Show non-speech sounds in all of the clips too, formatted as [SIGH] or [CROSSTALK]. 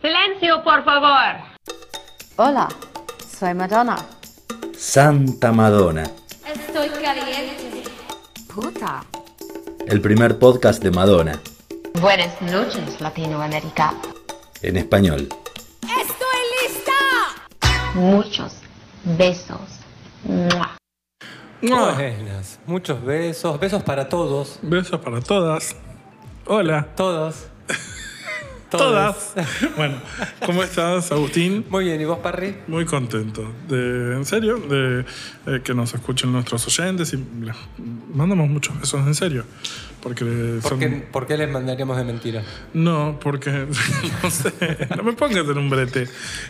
Silencio, por favor. Hola, soy Madonna. Santa Madonna, Estoy caliente. Puta. el primer podcast de Madonna, Buenas noches, Latinoamérica. en español. ¡Estoy lista! Muchos besos. ¡Mua! ¡Mua! Buenas, muchos besos, besos para todos, Besos para todas. Hola. todos. Todas. [LAUGHS] Bueno, ¿cómo estás, Agustín? Muy bien, ¿y vos, Parry? Muy contento. De, en serio, de eh, que nos escuchen nuestros oyentes y les mandamos muchos besos, en serio. Porque ¿Por son. qué, por qué les mandaríamos de mentira? No, porque [LAUGHS] no sé, no me pongas en un brete.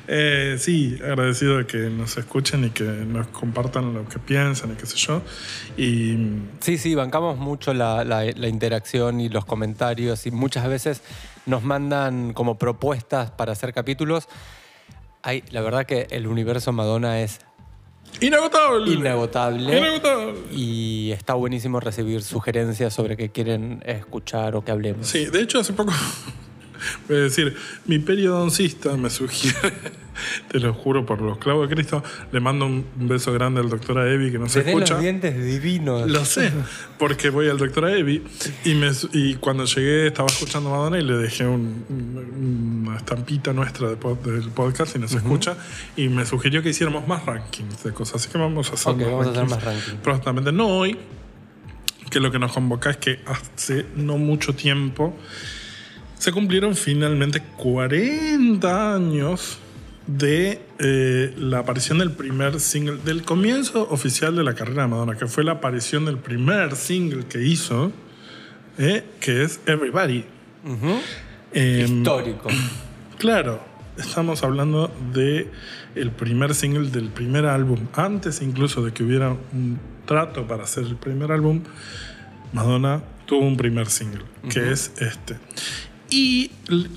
Eh, sí, agradecido de que nos escuchen y que nos compartan lo que piensan y qué sé yo. Y Sí, sí, bancamos mucho la, la- la interacción y los comentarios y muchas veces nos mandan como propuestas para hacer capítulos. Ay, la verdad que el universo Madonna es inagotable. inagotable. Inagotable. Y está buenísimo recibir sugerencias sobre qué quieren escuchar o que hablemos. Sí, de hecho hace poco, voy a decir, mi periodoncista me sugiere, [LAUGHS] te lo juro por los clavos de Cristo, le mando un beso grande al doctor Evi que no se escucha. los dientes divinos. Lo sé, porque voy al doctor Evi y, me, y cuando llegué estaba escuchando Madonna y le dejé un- un- una estampita nuestra de pod- del podcast y nos escucha y me sugirió que hiciéramos más rankings de cosas, así que vamos a hacer, Ok, más, vamos a hacer rankings más rankings. prontamente. No hoy, que lo que nos convoca es que hace no mucho tiempo se cumplieron finalmente 40 años de eh, la aparición del primer single, del comienzo oficial de la carrera de Madonna, que fue la aparición del primer single que hizo, eh, que es Everybody. Em, Histórico. [CLEARS THROAT] Claro, estamos hablando de el primer single del primer álbum. Antes incluso de que hubiera un trato para hacer el primer álbum, Madonna tuvo un primer single, que es este. Y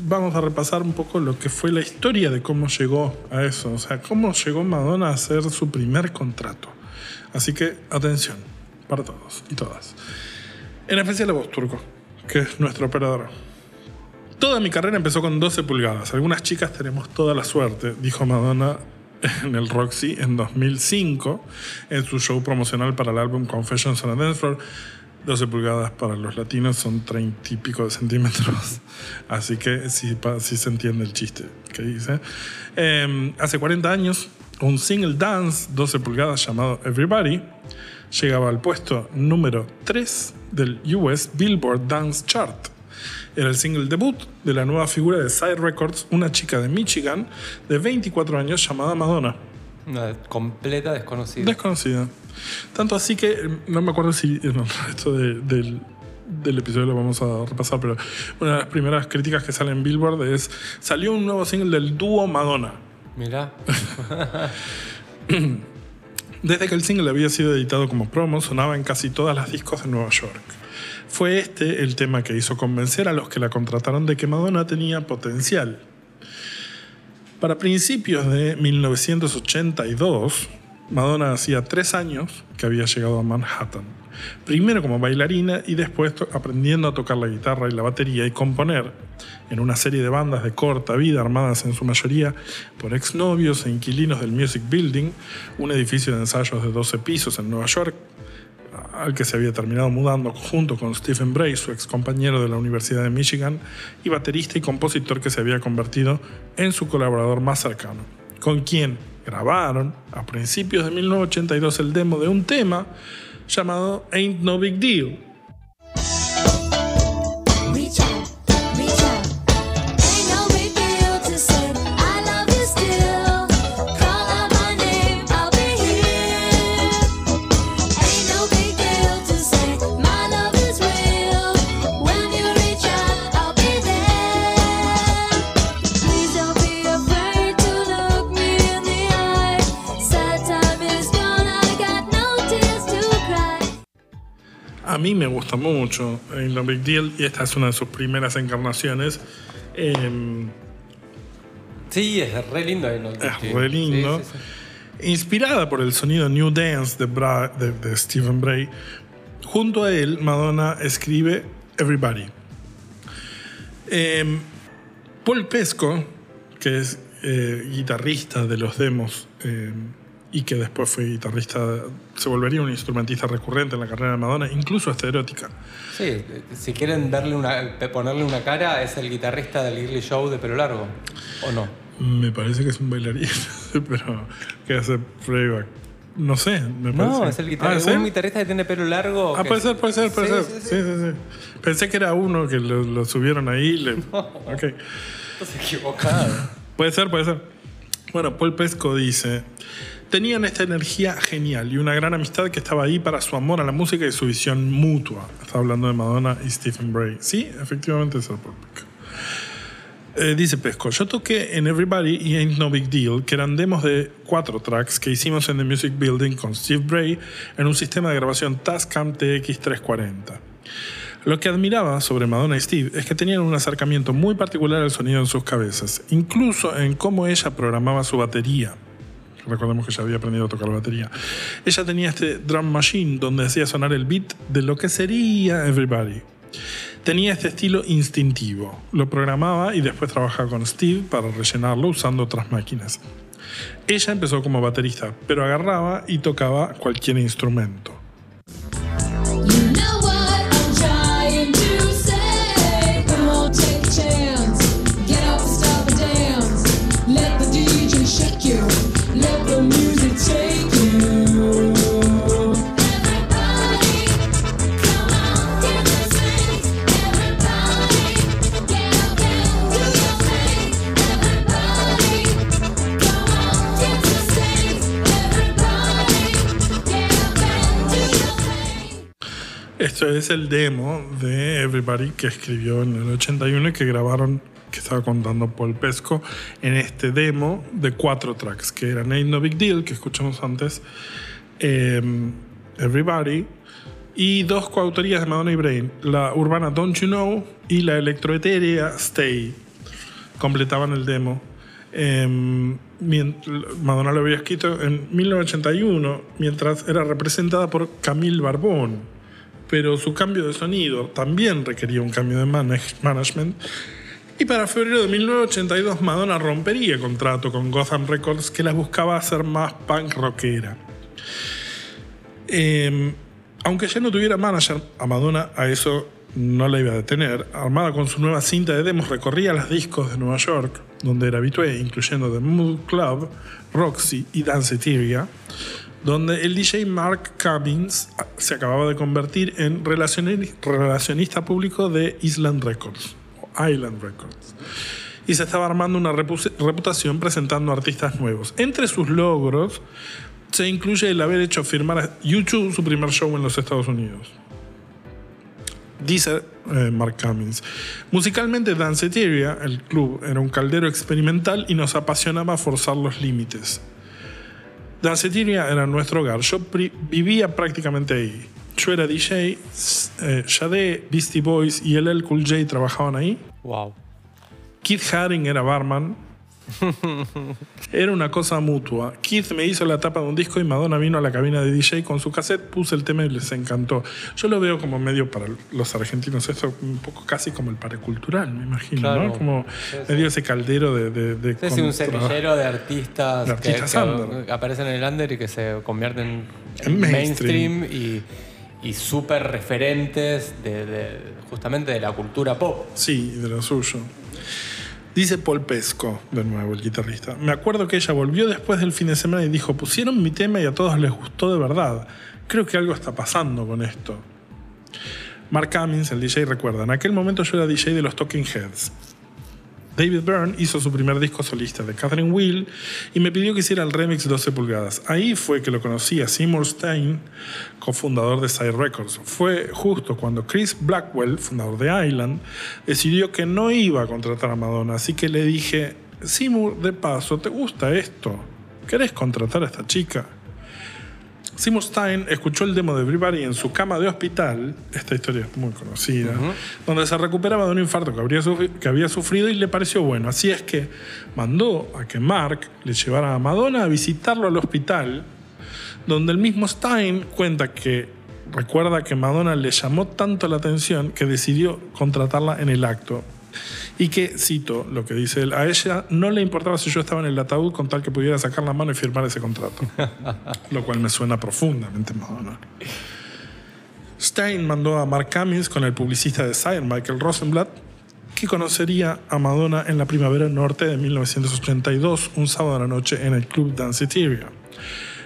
vamos a repasar un poco lo que fue la historia de cómo llegó a eso, o sea, cómo llegó Madonna a hacer su primer contrato. Así que atención para todos y todas. En especial a vos, Turco, que es nuestro operador. Toda mi carrera empezó con 12 pulgadas. Algunas chicas tenemos toda la suerte, dijo Madonna en el Roxy en 2005, en su show promocional para el álbum Confessions on a Dance Floor. 12 pulgadas para los latinos son 30 y pico de centímetros. Así que sí, sí se entiende el chiste que dice. Eh, hace 40 años, un single dance 12 pulgadas llamado Everybody llegaba al puesto número 3 del US Billboard Dance Chart. Era el single debut de la nueva figura de Side Records, una chica de Michigan de 24 años llamada Madonna. Una completa desconocida. Desconocida. Tanto así que eh, no me acuerdo si en el [LAUGHS] resto de- del, del episodio lo vamos a repasar, pero una de las primeras críticas que sale en Billboard es: salió un nuevo single del dúo Madonna. Mirá. [LAUGHS] Desde que el single había sido editado como promo, sonaba en casi todas las discos de Nueva York. Fue este el tema que hizo convencer a los que la contrataron de que Madonna tenía potencial. Para principios de 1982, Madonna hacía tres años que había llegado a Manhattan. Primero como bailarina y después aprendiendo a tocar la guitarra y la batería y componer en una serie de bandas de corta vida armadas en su mayoría por exnovios e inquilinos del Music Building, un edificio de ensayos de 12 pisos en Nueva York, al que se había terminado mudando junto con Stephen Bray, su ex compañero de la Universidad de Michigan, y baterista y compositor que se había convertido en su colaborador más cercano, con quien grabaron a principios de 1982 el demo de un tema llamado Ain't No Big Deal. Gusta mucho Ain't No Big Deal y esta es una de sus primeras encarnaciones. Em, Sí, es re lindo. ¿no? Es re lindo. Sí, sí, sí. Inspirada por el sonido New Dance de, Bra- de- de Stephen Bray, junto a él Madonna escribe Everybody. Em, Paul Pesco que es eh, guitarrista de los demos eh, y que después fue guitarrista, se volvería un instrumentista recurrente en la carrera de Madonna, incluso hasta erótica. Sí, si quieren verle una, ponerle una cara, es el guitarrista del Early Show de pelo largo. ¿O no? Me parece que es un bailarín, [LAUGHS] pero que hace playback. No sé, me parece. No, es el Ah, guitarrista. ¿sí? un guitarrista que tiene pelo largo. Ah, puede ser, puede ser, puede Sí, ser. sí, Sí, sí. Pensé que era uno que lo, lo subieron ahí. le- [LAUGHS] Ok. Estás equivocado. Puede ser, puede ser. Bueno, Paul Pesco dice: Tenían esta energía genial y una gran amistad que estaba ahí para su amor a la música y su visión mutua. Está hablando de Madonna y Stephen Bray. Sí, efectivamente es el Pesco. Eh, dice Pesco, yo toqué en Everybody y Ain't No Big Deal, que eran demos de cuatro tracks que hicimos en The Music Building con Steve Bray en un sistema de grabación Tascam TX340. Lo que admiraba sobre Madonna y Steve es que tenían un acercamiento muy particular al sonido en sus cabezas, incluso en cómo ella programaba su batería. Recordemos que ella había aprendido a tocar la batería. Ella tenía este drum machine donde hacía sonar el beat de lo que sería Everybody. Tenía este estilo instintivo. Lo programaba y después trabajaba con Steve para rellenarlo usando otras máquinas. Ella empezó como baterista, pero agarraba y tocaba cualquier instrumento. Es el demo de Everybody que escribió en el 81 y que grabaron, que estaba contando Paul Pesco, en este demo de cuatro tracks, que eran Ain't No Big Deal, que escuchamos antes, eh, Everybody, y dos coautorías de Madonna y Brain, la urbana Don't You Know y la electroetérea Stay. Completaban el demo. Mien- Madonna lo había escrito en 1981, mientras era representada por Camille Barbón pero su cambio de sonido también requería un cambio de manage- management. Y para febrero de 1982 Madonna rompería contrato con Gotham Records que la buscaba hacer más punk rockera. Eh, aunque ya no tuviera manager, a Madonna a eso no la iba a detener. Armada con su nueva cinta de demos, recorría las discos de Nueva York, donde era habitué, incluyendo The Mood Club, Roxy y Danceteria, donde el DJ Mark Cummins se acababa de convertir en relacioni- relacionista público de Island Records, o Island Records. Y se estaba armando una repu- reputación presentando artistas nuevos. Entre sus logros se incluye el haber hecho firmar a YouTube su primer show en los Estados Unidos. Dice eh, Mark Cummins. Musicalmente, Danceteria, el club, era un caldero experimental y nos apasionaba forzar los límites. Danceteria era nuestro hogar. Yo vivía prácticamente ahí. Yo era DJ, eh, Sade, Beastie Boys y LL Cool J trabajaban ahí. Wow. Keith Haring era barman. [LAUGHS] Era una cosa mutua. Keith me hizo la tapa de un disco y Madonna vino a la cabina de DJ con su cassette, puse el tema y les encantó. Yo lo veo como medio para los argentinos, esto un poco casi como el paracultural, me imagino, Claro. ¿no? Como Sí, sí. medio ese caldero de... de, de Sí, sí, un semillero de artistas, De artistas que, aparecen en el under y que se convierten En mainstream. y, y súper referentes de, de- justamente de la cultura pop. Sí, de lo suyo. Dice Paul Pesco, de nuevo el guitarrista. Me acuerdo que ella volvió después del fin de semana y dijo, pusieron mi tema y a todos les gustó de verdad. Creo que algo está pasando con esto. Mark Cummins, el DJ, recuerda, en aquel momento yo era DJ de los Talking Heads. David Byrne hizo su primer disco solista de Catherine Will y me pidió que hiciera el remix 12 pulgadas. Ahí fue que lo conocí a Seymour Stein, cofundador de Side Records. Fue justo cuando Chris Blackwell, fundador de Island, decidió que no iba a contratar a Madonna. Así que le dije, Seymour, de paso, ¿te gusta esto? ¿Querés contratar a esta chica? Seymour Stein escuchó el demo de Everybody en su cama de hospital, esta historia es muy conocida, donde se recuperaba de un infarto que, habría sufri- que había sufrido y le pareció bueno. Así es que mandó a que Mark le llevara a Madonna a visitarlo al hospital, donde el mismo Stein cuenta que recuerda que Madonna le llamó tanto la atención que decidió contratarla en el acto. Y que, cito lo que dice él, a ella no le importaba si yo estaba en el ataúd con tal que pudiera sacar la mano y firmar ese contrato. [LAUGHS] lo cual me suena profundamente Madonna. Stein mandó a Mark Cummings con el publicista de Sire, Michael Rosenblatt, que conocería a Madonna en la primavera norte de 1982, un sábado a la noche en el club Danceteria,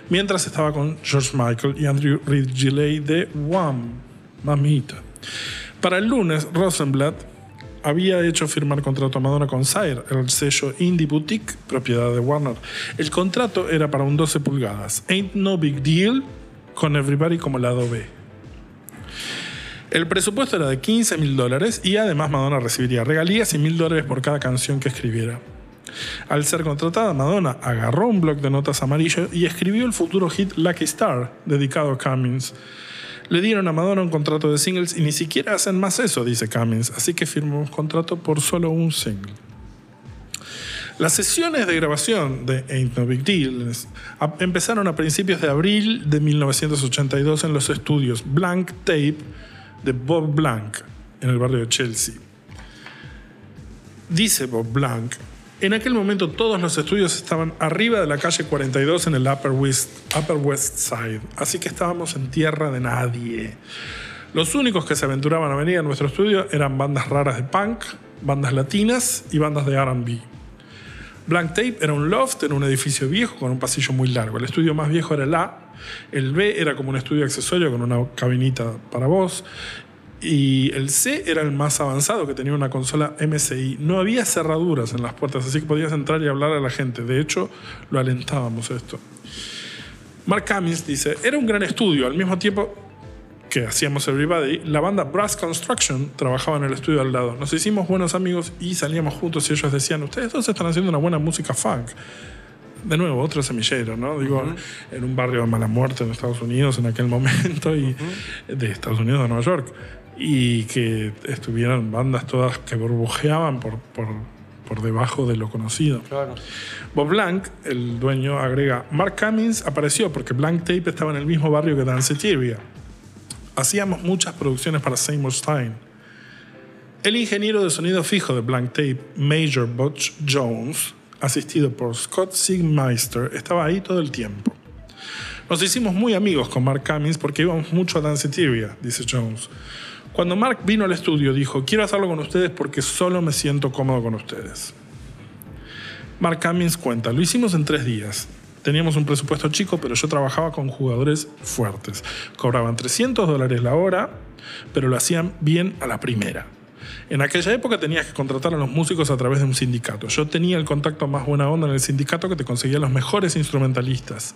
mientras estaba con George Michael y Andrew Reed Gilley de Wham, mamita. Para el lunes, Rosenblatt había hecho firmar contrato a Madonna con Sire, el sello Indie Boutique, propiedad de Warner. El contrato era para un 12 pulgadas. Ain't no big deal, con Everybody como lado B. El presupuesto era de 15 mil dólares y además Madonna recibiría regalías y mil dólares por cada canción que escribiera. Al ser contratada, Madonna agarró un bloc de notas amarillo y escribió el futuro hit Lucky Star, dedicado a Cummings. Le dieron a Madonna un contrato de singles y ni siquiera hacen más eso, dice Cummings, así que firmó un contrato por solo un single. Las sesiones de grabación de Ain't No Big Deal empezaron a principios de abril de 1982 en los estudios Blank Tape de Bob Blanc en el barrio de Chelsea. Dice Bob Blanc, en aquel momento todos los estudios estaban arriba de la calle 42 en el Upper West, Upper West Side, así que estábamos en tierra de nadie. Los únicos que se aventuraban a venir a nuestro estudio eran bandas raras de punk, bandas latinas y bandas de RB. Blank Tape era un loft en un edificio viejo con un pasillo muy largo. El estudio más viejo era el A, el B era como un estudio accesorio con una cabinita para voz y el C era el más avanzado que tenía una consola MSI. No había cerraduras en las puertas, así que podías entrar y hablar a la gente. De hecho, lo alentábamos esto. Mark Cummings dice, era un gran estudio, al mismo tiempo que hacíamos Everybody, la banda Brass Construction trabajaba en el estudio al lado. Nos hicimos buenos amigos y salíamos juntos y ellos decían, ustedes dos están haciendo una buena música funk. De nuevo, otro semillero, ¿no? Digo, en un barrio de mala muerte en Estados Unidos en aquel momento y de Estados Unidos a Nueva York. Y que estuvieran bandas todas que burbujeaban por, por, por debajo de lo conocido. Claro. Bob Blanc, el dueño, agrega, Mark Cummings apareció porque Blank Tape estaba en el mismo barrio que Danceteria. Hacíamos muchas producciones para Seymour Stein. El ingeniero de sonido fijo de Blank Tape, Major Butch Jones, asistido por Scott Sigmeister, estaba ahí todo el tiempo. Nos hicimos muy amigos con Mark Cummings porque íbamos mucho a Danceteria, dice Jones. Cuando Mark vino al estudio dijo, quiero hacerlo con ustedes porque solo me siento cómodo con ustedes. Mark Cummings cuenta, lo hicimos en tres días. Teníamos un presupuesto chico, pero yo trabajaba con jugadores fuertes. Cobraban 300 dólares la hora, pero lo hacían bien a la primera. En aquella época tenías que contratar a los músicos a través de un sindicato. Yo tenía el contacto más buena onda en el sindicato que te conseguía los mejores instrumentalistas.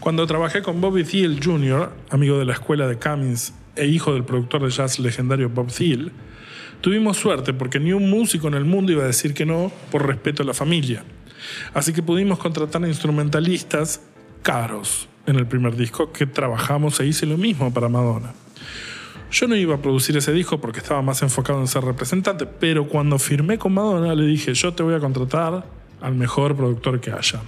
Cuando trabajé con Bobby Thiel Jr., amigo de la escuela de Cummings e hijo del productor de jazz legendario Bob Thiel, tuvimos suerte porque ni un músico en el mundo iba a decir que no por respeto a la familia. Así que pudimos contratar a instrumentalistas caros en el primer disco que trabajamos e hice lo mismo para Madonna. Yo no iba a producir ese disco porque estaba más enfocado en ser representante, pero cuando firmé con Madonna le dije, yo te voy a contratar al mejor productor que haya.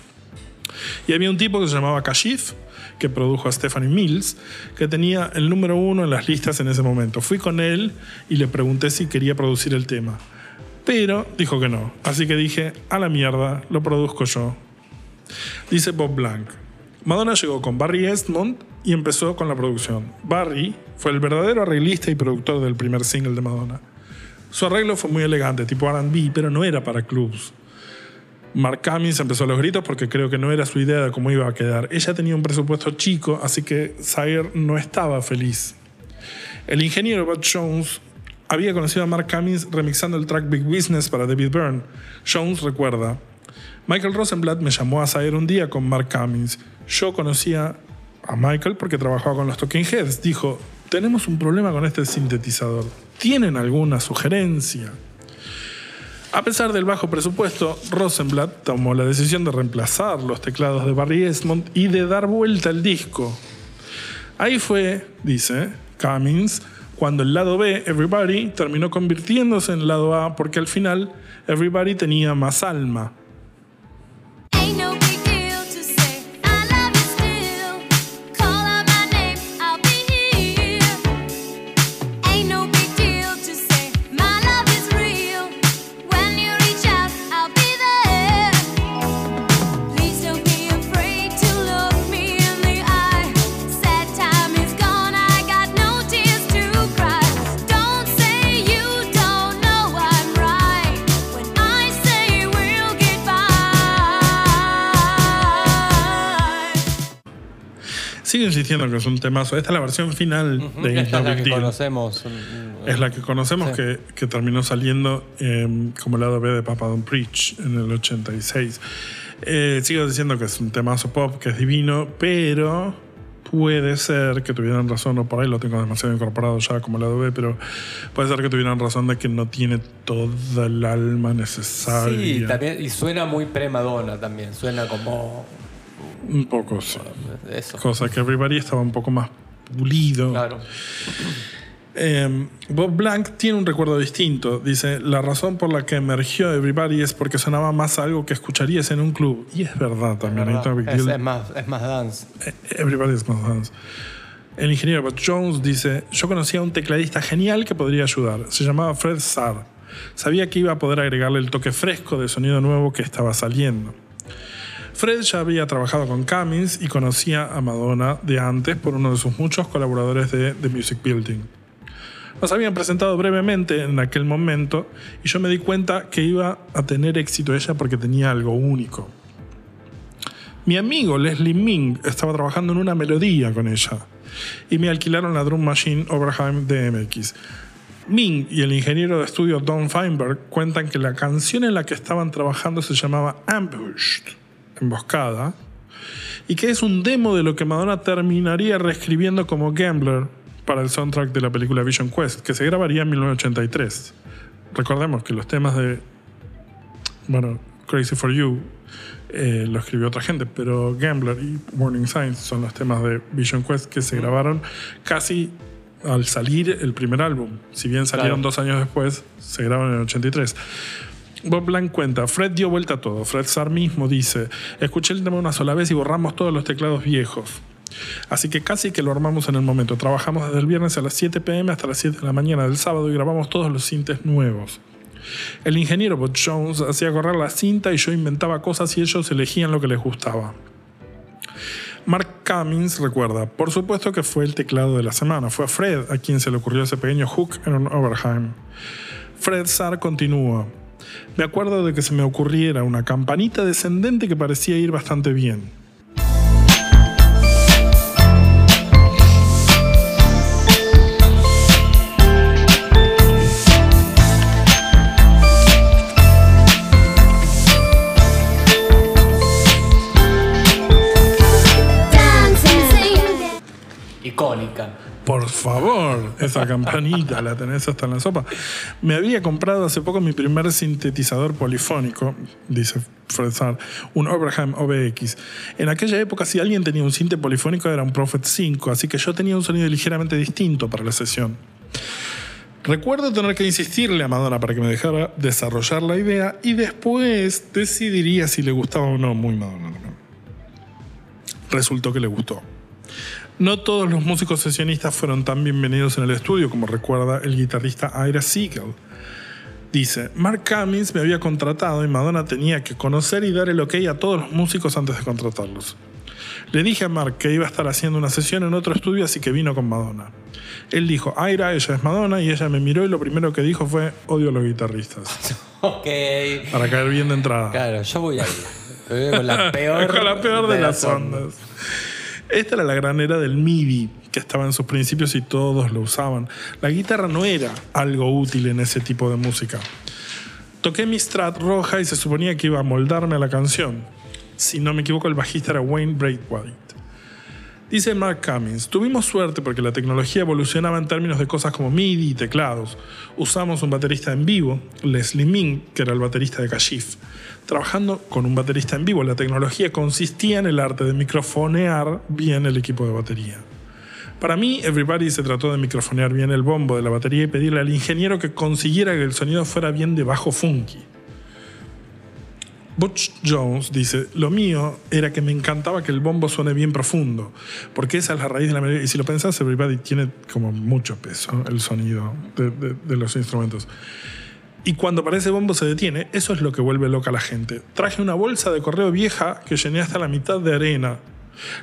Y había un tipo que se llamaba Kashif, que produjo a Stephanie Mills, que tenía el número uno en las listas en ese momento. Fui con él y le pregunté si quería producir el tema. Pero dijo que no. Así que dije, a la mierda, lo produzco yo. Dice Bob Blanc. Madonna llegó con Barry Estmond y empezó con la producción. Barry fue el verdadero arreglista y productor del primer single de Madonna. Su arreglo fue muy elegante, tipo RB, pero no era para clubs. Mark Cummings empezó los gritos porque creo que no era su idea de cómo iba a quedar. Ella tenía un presupuesto chico, así que Sire no estaba feliz. El ingeniero Bud Jones había conocido a Mark Cummings remixando el track Big Business para David Byrne. Jones recuerda, Michael Rosenblatt me llamó a Sire un día con Mark Cummings. Yo conocía a Michael porque trabajaba con los Talking Heads. Dijo, tenemos un problema con este sintetizador. ¿Tienen alguna sugerencia? A pesar del bajo presupuesto, Rosenblatt tomó la decisión de reemplazar los teclados de Barry Esmond y de dar vuelta al disco. Ahí fue, dice Cummings, cuando el lado B, Everybody, terminó convirtiéndose en el lado A porque al final Everybody tenía más alma. Sigo insistiendo que es un temazo. Esta es la versión final de Ain't Esta No es la que Deal. conocemos. Es la que conocemos Sí. que, que terminó saliendo eh, como lado B de Papa Don't Preach en el 86. Eh, sigo diciendo que es un temazo pop, que es divino, pero puede ser que tuvieran razón, o por ahí lo tengo demasiado incorporado ya como lado B, pero puede ser que tuvieran razón de que no tiene toda el alma necesaria. Sí, también, y suena muy pre-Madonna también. Suena como Un poco, sí. eso. Cosa que Everybody estaba un poco más pulido. Claro. Eh, Bob Blanc tiene un recuerdo distinto. Dice, la razón por la que emergió Everybody es porque sonaba más algo que escucharías en un club. Y es verdad también. Es, es más, es más dance. Everybody is más dance. El ingeniero Bob Jones dice, yo conocía a un tecladista genial que podría ayudar. Se llamaba Fred Sarr. Sabía que iba a poder agregarle el toque fresco de sonido nuevo que estaba saliendo. Fred ya había trabajado con Cummins y conocía a Madonna de antes por uno de sus muchos colaboradores de The Music Building. Nos habían presentado brevemente en aquel momento y yo me di cuenta que iba a tener éxito ella porque tenía algo único. Mi amigo Leslie Ming estaba trabajando en una melodía con ella y me alquilaron la Drum Machine Oberheim DMX. Ming y el ingeniero de estudio Don Feinberg cuentan que la canción en la que estaban trabajando se llamaba Ambushed, emboscada, y que es un demo de lo que Madonna terminaría reescribiendo como Gambler para el soundtrack de la película Vision Quest, que se grabaría en 1983. Recordemos que los temas de, bueno, Crazy for You eh, lo escribió otra gente, pero Gambler y Warning Signs son los temas de Vision Quest que se grabaron casi al salir el primer álbum. Si bien salieron Claro. dos años después, se grabaron en el 83. Bob Blanc cuenta, Fred dio vuelta a todo. Fred Sarr mismo dice, escuché el tema una sola vez y borramos todos los teclados viejos. Así que casi que lo armamos en el momento. Trabajamos desde el viernes a las 7 pm hasta las 7 de la mañana del sábado y grabamos todos los sintes nuevos. El ingeniero Bob Jones hacía correr la cinta y yo inventaba cosas y ellos elegían lo que les gustaba. Mark Cummins recuerda, por supuesto que fue el teclado de la semana, fue a Fred a quien se le ocurrió ese pequeño hook en un Overheim. Fred Sarr continúa, me acuerdo de que se me ocurriera una campanita descendente que parecía ir bastante bien. Esa campanita la tenés hasta en la sopa. Me había comprado hace poco mi primer sintetizador polifónico, dice Fred un Oberheim OBX. En aquella época, si alguien tenía un sinte polifónico, era un Prophet 5, así que yo tenía un sonido ligeramente distinto para la sesión. Recuerdo tener que insistirle a Madonna para que me dejara desarrollar la idea y después decidiría si le gustaba o no. Muy Madonna. Resultó que le gustó. No todos los músicos sesionistas fueron tan bienvenidos en el estudio como recuerda el guitarrista Ira Siegel. Dice, Mark Cummins me había contratado y Madonna tenía que conocer y dar el ok a todos los músicos antes de contratarlos. Le dije a Mark que iba a estar haciendo una sesión en otro estudio, así que vino con Madonna. Él dijo, Ira, ella es Madonna, y ella me miró y lo primero que dijo fue, odio a los guitarristas. [LAUGHS] Ok. Para caer bien de entrada. Claro, yo voy ahí. Con la [LAUGHS] peor, Con la peor de, las ondas. Esta era la gran era del MIDI, que estaba en sus principios y todos lo usaban. La guitarra no era algo útil en ese tipo de música. Toqué mi Strat roja y se suponía que iba a moldarme a la canción. Si no me equivoco, el bajista era Wayne Braithwaite. Dice Mark Cummins, tuvimos suerte porque la tecnología evolucionaba en términos de cosas como MIDI y teclados. Usamos un baterista en vivo, Leslie Ming, que era el baterista de Kashif. Trabajando con un baterista en vivo, la tecnología consistía en el arte de microfonear bien el equipo de batería. Para mí, Everybody se trató de microfonear bien el bombo de la batería y pedirle al ingeniero que consiguiera que el sonido fuera bien de bajo funky. Butch Jones dice, lo mío era que me encantaba que el bombo suene bien profundo, porque esa es la raíz de la melodía. Y si lo pensás, Everybody tiene como mucho peso el sonido de, los instrumentos. Y cuando parece bombo se detiene, eso es lo que vuelve loca a la gente. Traje una bolsa de correo vieja que llené hasta la mitad de arena.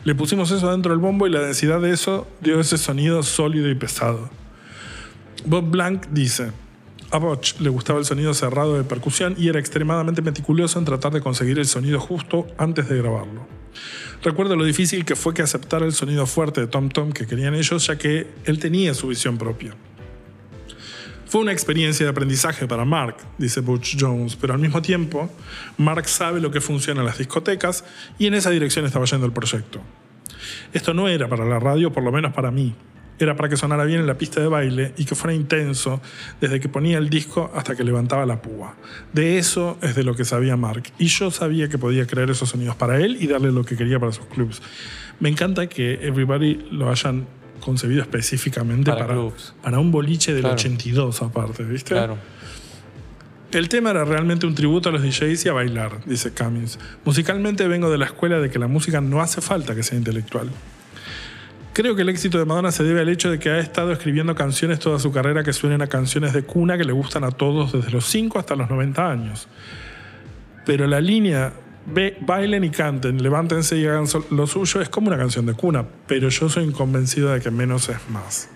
Le pusimos eso adentro del bombo y la densidad de eso dio ese sonido sólido y pesado. Bob Blanc dice, a Butch le gustaba el sonido cerrado de percusión y era extremadamente meticuloso en tratar de conseguir el sonido justo antes de grabarlo. Recuerdo lo difícil que fue que aceptara el sonido fuerte de Tom Tom que querían ellos, ya que él tenía su visión propia. Fue una experiencia de aprendizaje para Mark, dice Butch Jones, pero al mismo tiempo, Mark sabe lo que funciona en las discotecas y en esa dirección estaba yendo el proyecto. Esto no era para la radio, por lo menos para mí. Era para que sonara bien en la pista de baile y que fuera intenso desde que ponía el disco hasta que levantaba la púa. De eso es de lo que sabía Mark. Y yo sabía que podía crear esos sonidos para él y darle lo que quería para sus clubs. Me encanta que Everybody lo hayan concebido específicamente Para para, un boliche del Claro. 82 aparte, ¿viste? Claro. El tema era realmente un tributo a los DJs y a bailar, dice Cummings. Musicalmente vengo de la escuela de que la música no hace falta que sea intelectual. Creo que el éxito de Madonna se debe al hecho de que ha estado escribiendo canciones toda su carrera que suenen a canciones de cuna que le gustan a todos desde los 5 hasta los 90 años. Pero la línea "Ve- bailen y canten, levántense y hagan lo suyo es como una canción de cuna, pero yo soy convencido de que menos es más.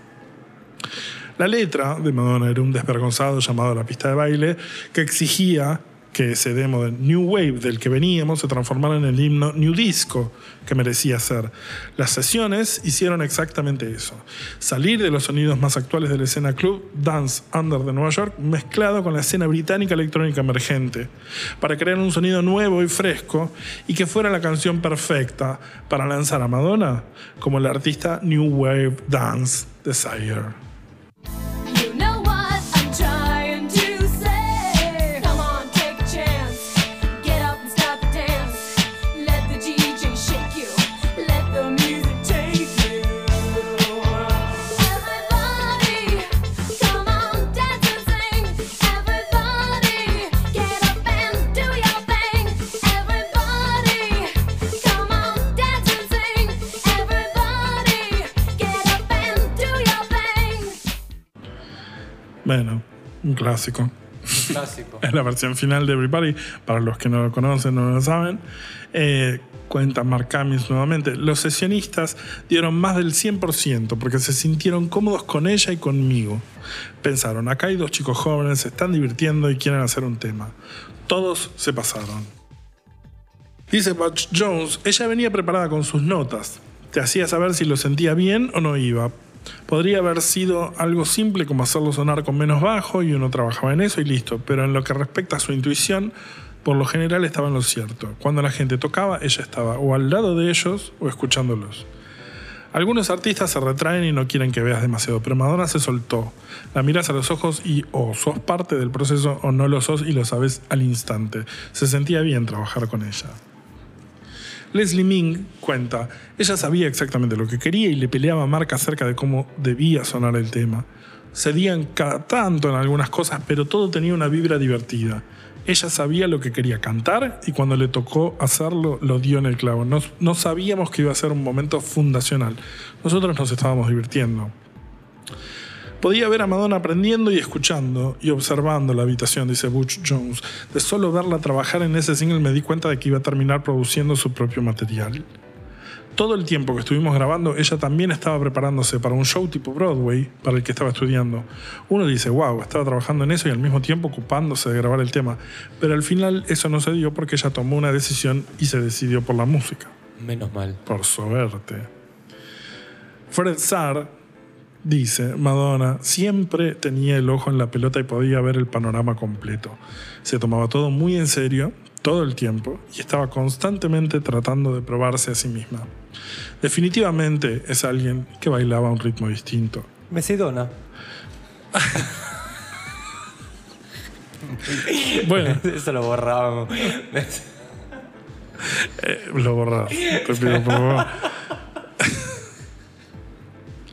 La letra de Madonna era un desvergonzado llamado la pista de baile que exigía que ese demo de New Wave del que veníamos se transformara en el himno New Disco que merecía ser. Las sesiones hicieron exactamente eso. Salir de los sonidos más actuales de la escena club Dance Under de Nueva York mezclado con la escena británica electrónica emergente para crear un sonido nuevo y fresco y que fuera la canción perfecta para lanzar a Madonna como la artista New Wave Dance Desire. Un clásico. Clásico. [LAUGHS] Es la versión final de Everybody. Para los que no lo conocen, no lo saben. Eh, cuenta Mark Cummings nuevamente. Los sesionistas dieron más del 100% porque se sintieron cómodos con ella y conmigo. Pensaron, acá hay dos chicos jóvenes, se están divirtiendo y quieren hacer un tema. Todos se pasaron. Dice Butch Jones, ella venía preparada con sus notas. Te hacía saber si lo sentía bien o no iba. Podría haber sido algo simple como hacerlo sonar con menos bajo y uno trabajaba en eso y listo, pero en lo que respecta a su intuición, por lo general estaba en lo cierto. Cuando la gente tocaba, ella estaba o al lado de ellos o escuchándolos. Algunos artistas se retraen y no quieren que veas demasiado, pero Madonna se soltó. La miras a los ojos y o sos parte del proceso o no lo sos y lo sabes al instante. Se sentía bien trabajar con ella. Leslie Ming cuenta, ella sabía exactamente lo que quería y le peleaba a Mark acerca de cómo debía sonar el tema. Cedían cada tanto en algunas cosas, pero todo tenía una vibra divertida. Ella sabía lo que quería cantar y cuando le tocó hacerlo lo dio en el clavo. No, no sabíamos que iba a ser un momento fundacional. Nosotros nos estábamos divirtiendo. Podía ver a Madonna aprendiendo y escuchando y observando la habitación, dice Butch Jones. De solo verla trabajar en ese single me di cuenta de que iba a terminar produciendo su propio material. Todo el tiempo que estuvimos grabando, ella también estaba preparándose para un show tipo Broadway para el que estaba estudiando. Uno dice, wow, estaba trabajando en eso y al mismo tiempo ocupándose de grabar el tema. Pero al final eso no se dio porque ella tomó una decisión y se decidió por la música. Menos mal. Por suerte. Fred Sarr dice, Madonna siempre tenía el ojo en la pelota y podía ver el panorama completo. Se tomaba todo muy en serio, todo el tiempo, y estaba constantemente tratando de probarse a sí misma. Definitivamente es alguien que bailaba a un ritmo distinto. Mesidona. [LAUGHS] Bueno, Eso lo borrábamos. [LAUGHS] eh, lo borras. Te pido por favor. [LAUGHS]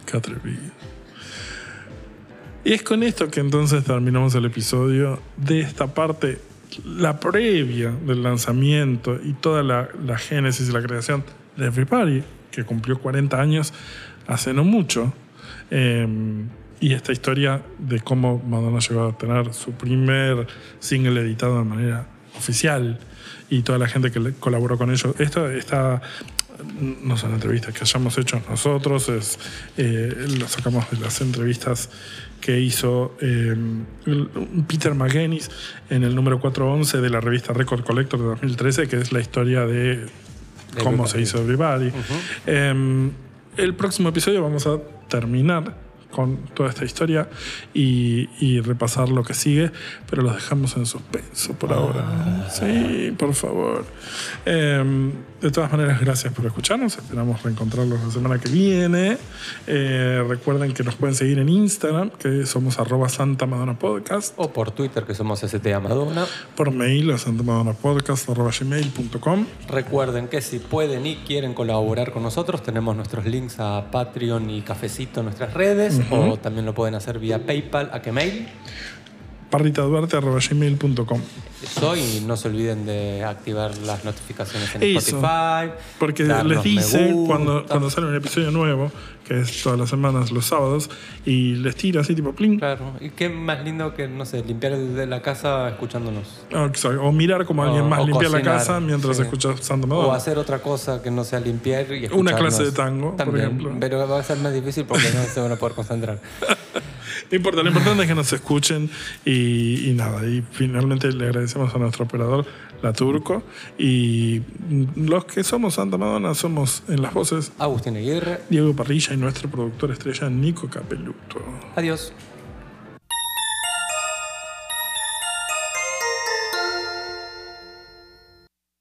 Qué atrevido. Y es con esto que entonces terminamos el episodio de esta parte, la previa del lanzamiento y toda la, génesis y la creación de Everybody, que cumplió 40 años hace no mucho. Eh, y esta historia de cómo Madonna llegó a tener su primer single editado de manera oficial y toda la gente que colaboró con ellos. Esto está no son entrevistas que hayamos hecho nosotros, es, eh, lo sacamos de las entrevistas que hizo eh, Peter McGuinness en el número 411 de la revista Record Collector de 2013, que es la historia de cómo Everybody. se hizo Everybody. Eh, el próximo episodio vamos a terminar con toda esta historia y, y repasar lo que sigue, pero los dejamos en suspenso por ahora. Sí, por favor. Eh, de todas maneras, gracias por escucharnos. Esperamos reencontrarlos la semana que viene. Eh, recuerden que nos pueden seguir en Instagram, que somos arroba Santa Madonna Podcast. O por Twitter, que somos STA Madonna. Por mail a santamadonnapodcast.com. Recuerden que si pueden y quieren colaborar con nosotros, tenemos nuestros links a Patreon y Cafecito en nuestras redes, o también lo pueden hacer vía PayPal. ¿A qué mail? parritaduarte.gmail.com Eso, y no se olviden de activar las notificaciones en Eso. Spotify. Porque les dice gusta. cuando, cuando sale un episodio nuevo, que es todas las semanas, los sábados, y les tira así tipo pling. Claro, y qué más lindo que, no sé, limpiar el de la casa escuchándonos. Ah, exacto. O mirar como alguien más limpia la cocinar, casa mientras sí. escucha Santa O hacer otra cosa que no sea limpiar y escucharnos. Una clase de tango, por También, ejemplo. Pero va a ser más difícil porque no se van a poder concentrar. [LAUGHS] No importa, lo importante es que nos escuchen y, y nada. Y finalmente le agradecemos a nuestro operador, la Turco. Y los que somos Santa Madonna somos en las voces Agustín Aguirre, Diego Parrilla y nuestro productor estrella Nico Capeluto. adiós.